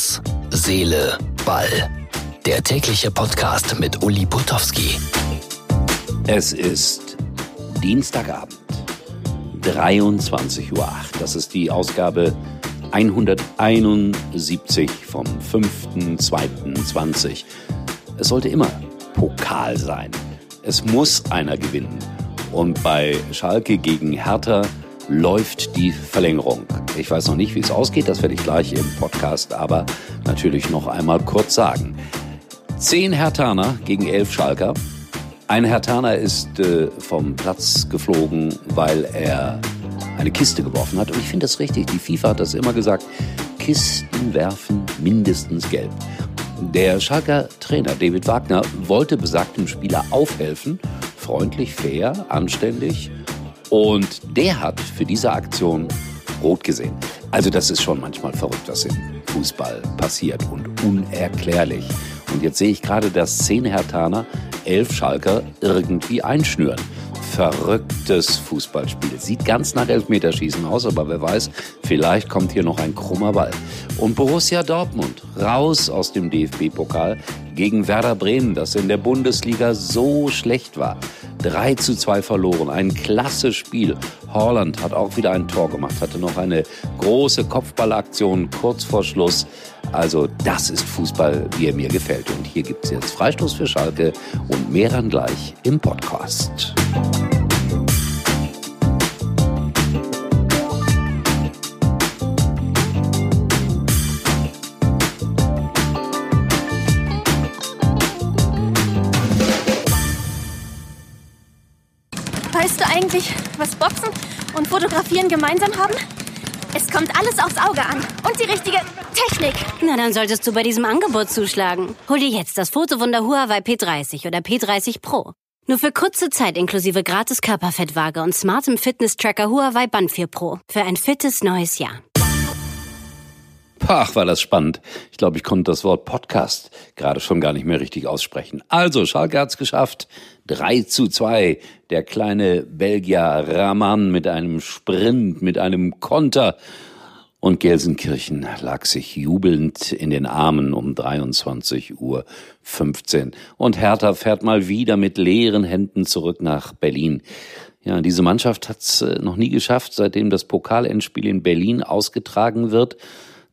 Herz, Seele, Ball. Der tägliche Podcast mit Uli Putowski. Es ist Dienstagabend, 23.08 Uhr. Das ist die Ausgabe 171 vom 5.2.20. Es sollte immer Pokal sein. Es muss einer gewinnen. Und bei Schalke gegen Hertha läuft die Verlängerung. Ich weiß noch nicht, wie es ausgeht, das werde ich gleich im Podcast aber natürlich noch einmal kurz sagen. Zehn Hertaner gegen elf Schalker. Ein Hertaner ist äh, vom Platz geflogen, weil er eine Kiste geworfen hat. Und ich finde das richtig. Die FIFA hat das immer gesagt. Kisten werfen mindestens gelb. Der Schalker Trainer David Wagner wollte besagtem Spieler aufhelfen. Freundlich, fair, anständig und der hat für diese Aktion rot gesehen. Also das ist schon manchmal verrückt, was im Fußball passiert und unerklärlich. Und jetzt sehe ich gerade, dass zehn Hertaner elf Schalker irgendwie einschnüren. Verrücktes Fußballspiel. Sieht ganz nach Elfmeterschießen aus, aber wer weiß, vielleicht kommt hier noch ein krummer Ball. Und Borussia Dortmund raus aus dem DFB-Pokal gegen Werder Bremen, das in der Bundesliga so schlecht war. 3 zu 2 verloren. Ein klasse Spiel. Holland hat auch wieder ein Tor gemacht, hatte noch eine große Kopfballaktion kurz vor Schluss. Also das ist Fußball, wie er mir gefällt. Und hier gibt es jetzt Freistoß für Schalke und mehr dann gleich im Podcast. Weißt du eigentlich, was Boxen und Fotografieren gemeinsam haben? Es kommt alles aufs Auge an. Und die richtige Technik. Na, dann solltest du bei diesem Angebot zuschlagen. Hol dir jetzt das Fotowunder Huawei P30 oder P30 Pro. Nur für kurze Zeit inklusive gratis Körperfettwaage und smartem Fitness-Tracker Huawei Band 4 Pro. Für ein fittes neues Jahr. Ach, war das spannend. Ich glaube, ich konnte das Wort Podcast gerade schon gar nicht mehr richtig aussprechen. Also, Schalke hat's geschafft. 3 zu 2. Der kleine Belgier Raman mit einem Sprint, mit einem Konter. Und Gelsenkirchen lag sich jubelnd in den Armen um 23 Uhr 15. Und Hertha fährt mal wieder mit leeren Händen zurück nach Berlin. Ja, diese Mannschaft hat's äh, noch nie geschafft, seitdem das Pokalendspiel in Berlin ausgetragen wird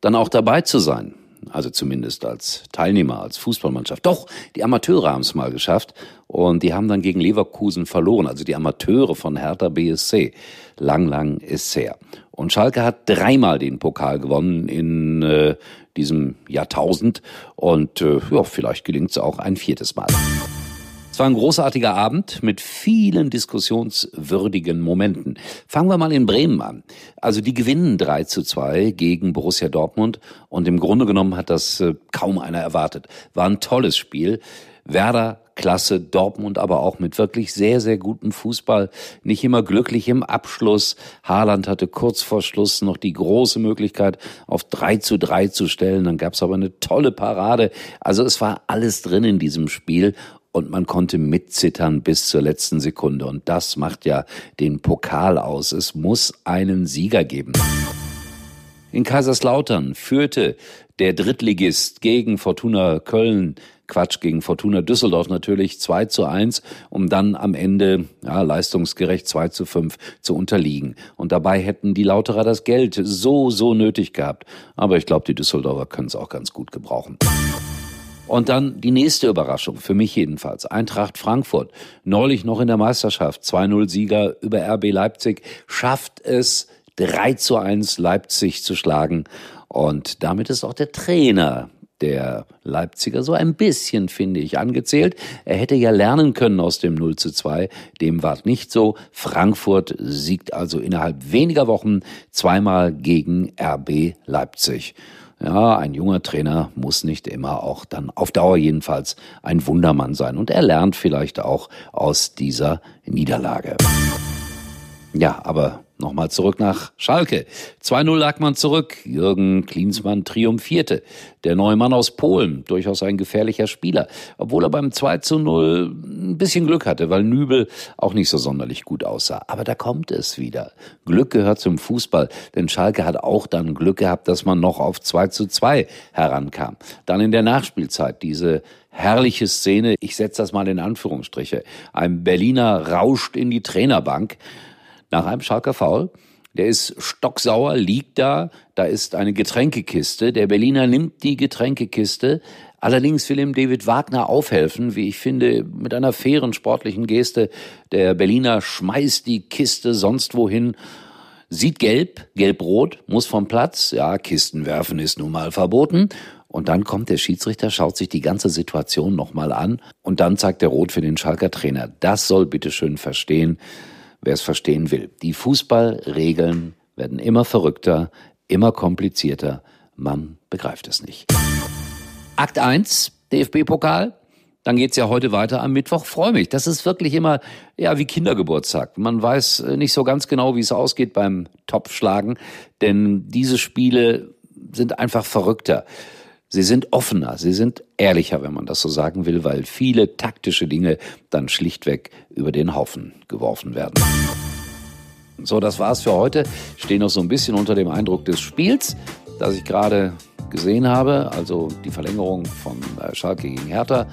dann auch dabei zu sein. Also zumindest als Teilnehmer, als Fußballmannschaft. Doch, die Amateure haben es mal geschafft und die haben dann gegen Leverkusen verloren. Also die Amateure von Hertha BSC. Lang, lang ist her. Und Schalke hat dreimal den Pokal gewonnen in äh, diesem Jahrtausend und äh, ja, vielleicht gelingt es auch ein viertes Mal. Es war ein großartiger Abend mit vielen diskussionswürdigen Momenten. Fangen wir mal in Bremen an. Also die gewinnen 3 zu 2 gegen Borussia Dortmund und im Grunde genommen hat das äh, kaum einer erwartet. War ein tolles Spiel. Werder klasse, Dortmund aber auch mit wirklich sehr, sehr gutem Fußball. Nicht immer glücklich im Abschluss. Haaland hatte kurz vor Schluss noch die große Möglichkeit, auf 3 zu 3 zu stellen. Dann gab es aber eine tolle Parade. Also es war alles drin in diesem Spiel und man konnte mitzittern bis zur letzten Sekunde. Und das macht ja den Pokal aus. Es muss einen Sieger geben. In Kaiserslautern führte der Drittligist gegen Fortuna Köln, Quatsch, gegen Fortuna Düsseldorf natürlich 2 zu 1, um dann am Ende ja, leistungsgerecht 2 zu 5 zu unterliegen. Und dabei hätten die Lauterer das Geld so, so nötig gehabt. Aber ich glaube, die Düsseldorfer können es auch ganz gut gebrauchen. Und dann die nächste Überraschung, für mich jedenfalls. Eintracht Frankfurt, neulich noch in der Meisterschaft, 2-0-Sieger über RB Leipzig, schafft es 3 zu 1 Leipzig zu schlagen. Und damit ist auch der Trainer der Leipziger so ein bisschen, finde ich, angezählt. Er hätte ja lernen können aus dem 0 zu 2. Dem war nicht so. Frankfurt siegt also innerhalb weniger Wochen zweimal gegen RB Leipzig. Ja, ein junger Trainer muss nicht immer auch dann auf Dauer jedenfalls ein Wundermann sein. Und er lernt vielleicht auch aus dieser Niederlage. Ja, aber Nochmal zurück nach Schalke. 2-0 lag man zurück. Jürgen Klinsmann triumphierte. Der neue Mann aus Polen, durchaus ein gefährlicher Spieler. Obwohl er beim 2-0 ein bisschen Glück hatte, weil Nübel auch nicht so sonderlich gut aussah. Aber da kommt es wieder. Glück gehört zum Fußball. Denn Schalke hat auch dann Glück gehabt, dass man noch auf 2-2 herankam. Dann in der Nachspielzeit diese herrliche Szene. Ich setze das mal in Anführungsstriche. Ein Berliner rauscht in die Trainerbank nach einem Schalker Foul. Der ist stocksauer, liegt da, da ist eine Getränkekiste. Der Berliner nimmt die Getränkekiste. Allerdings will ihm David Wagner aufhelfen, wie ich finde, mit einer fairen sportlichen Geste. Der Berliner schmeißt die Kiste sonst wohin, sieht gelb, gelb-rot, muss vom Platz. Ja, Kisten werfen ist nun mal verboten. Und dann kommt der Schiedsrichter, schaut sich die ganze Situation nochmal an und dann zeigt er rot für den Schalker Trainer. Das soll bitteschön verstehen, wer es verstehen will. Die Fußballregeln werden immer verrückter, immer komplizierter. Man begreift es nicht. Akt 1, DFB-Pokal. Dann geht's ja heute weiter am Mittwoch. Freue mich. Das ist wirklich immer ja wie Kindergeburtstag. Man weiß äh, nicht so ganz genau, wie es ausgeht beim Topfschlagen, denn diese Spiele sind einfach verrückter. Sie sind offener, sie sind ehrlicher, wenn man das so sagen will, weil viele taktische Dinge dann schlichtweg über den Haufen geworfen werden. So, das war's für heute. Ich stehe noch so ein bisschen unter dem Eindruck des Spiels, das ich gerade gesehen habe, also die Verlängerung von äh, Schalke gegen Hertha.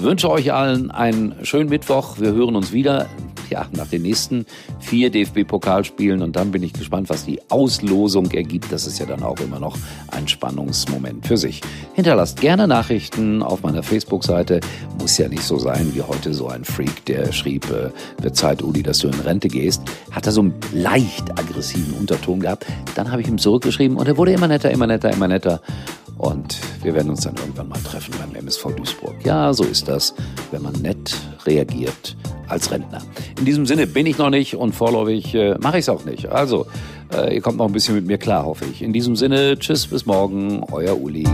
Wünsche euch allen einen schönen Mittwoch. Wir hören uns wieder ja, nach den nächsten vier DFB-Pokalspielen und dann bin ich gespannt, was die Auslosung ergibt. Das ist ja dann auch immer noch ein Spannungsmoment für sich. Hinterlasst gerne Nachrichten auf meiner Facebook-Seite. Muss ja nicht so sein wie heute so ein Freak, der schrieb, äh, wird Zeit, Uli, dass du in Rente gehst. Hat er so einen leicht aggressiven Unterton gehabt. Dann habe ich ihm zurückgeschrieben und er wurde immer netter, immer netter, immer netter. Und wir werden uns dann irgendwann mal treffen beim MSV Duisburg. Ja, so ist das, wenn man nett reagiert als Rentner. In diesem Sinne bin ich noch nicht und vorläufig äh, mache ich es auch nicht. Also, äh, ihr kommt noch ein bisschen mit mir klar, hoffe ich. In diesem Sinne, tschüss, bis morgen, euer Uli.